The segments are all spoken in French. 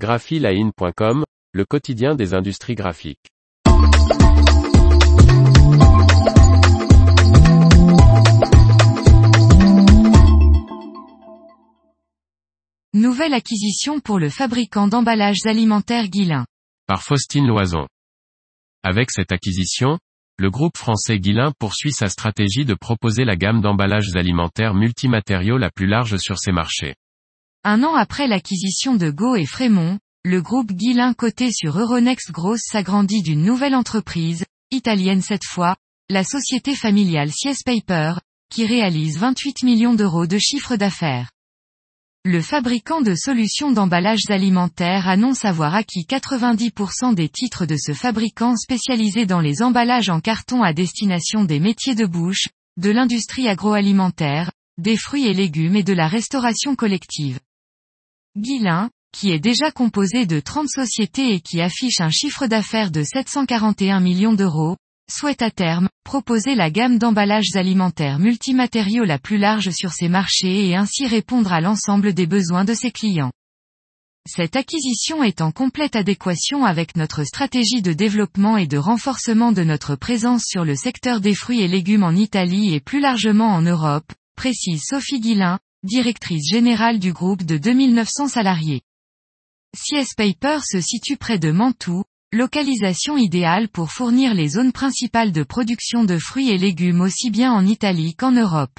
graphiline.com, le quotidien des industries graphiques. Nouvelle acquisition pour le fabricant d'emballages alimentaires Guilin. Par Faustine Loison. Avec cette acquisition, le groupe français Guilin poursuit sa stratégie de proposer la gamme d'emballages alimentaires multimatériaux la plus large sur ses marchés. Un an après l'acquisition de Go et Frémont, le groupe Guilin coté sur Euronext Gross s'agrandit d'une nouvelle entreprise, italienne cette fois, la société familiale Sies Paper, qui réalise 28 millions d'euros de chiffre d'affaires. Le fabricant de solutions d'emballages alimentaires annonce avoir acquis 90% des titres de ce fabricant spécialisé dans les emballages en carton à destination des métiers de bouche, de l'industrie agroalimentaire, des fruits et légumes et de la restauration collective. Guilin, qui est déjà composé de 30 sociétés et qui affiche un chiffre d'affaires de 741 millions d'euros, souhaite à terme, proposer la gamme d'emballages alimentaires multimatériaux la plus large sur ses marchés et ainsi répondre à l'ensemble des besoins de ses clients. Cette acquisition est en complète adéquation avec notre stratégie de développement et de renforcement de notre présence sur le secteur des fruits et légumes en Italie et plus largement en Europe, précise Sophie Guilin, directrice générale du groupe de 2900 salariés. CS Paper se situe près de Mantoue, localisation idéale pour fournir les zones principales de production de fruits et légumes aussi bien en Italie qu'en Europe.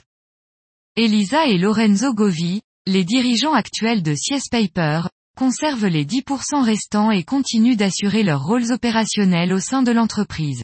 Elisa et Lorenzo Govi, les dirigeants actuels de CS Paper, conservent les 10% restants et continuent d'assurer leurs rôles opérationnels au sein de l'entreprise.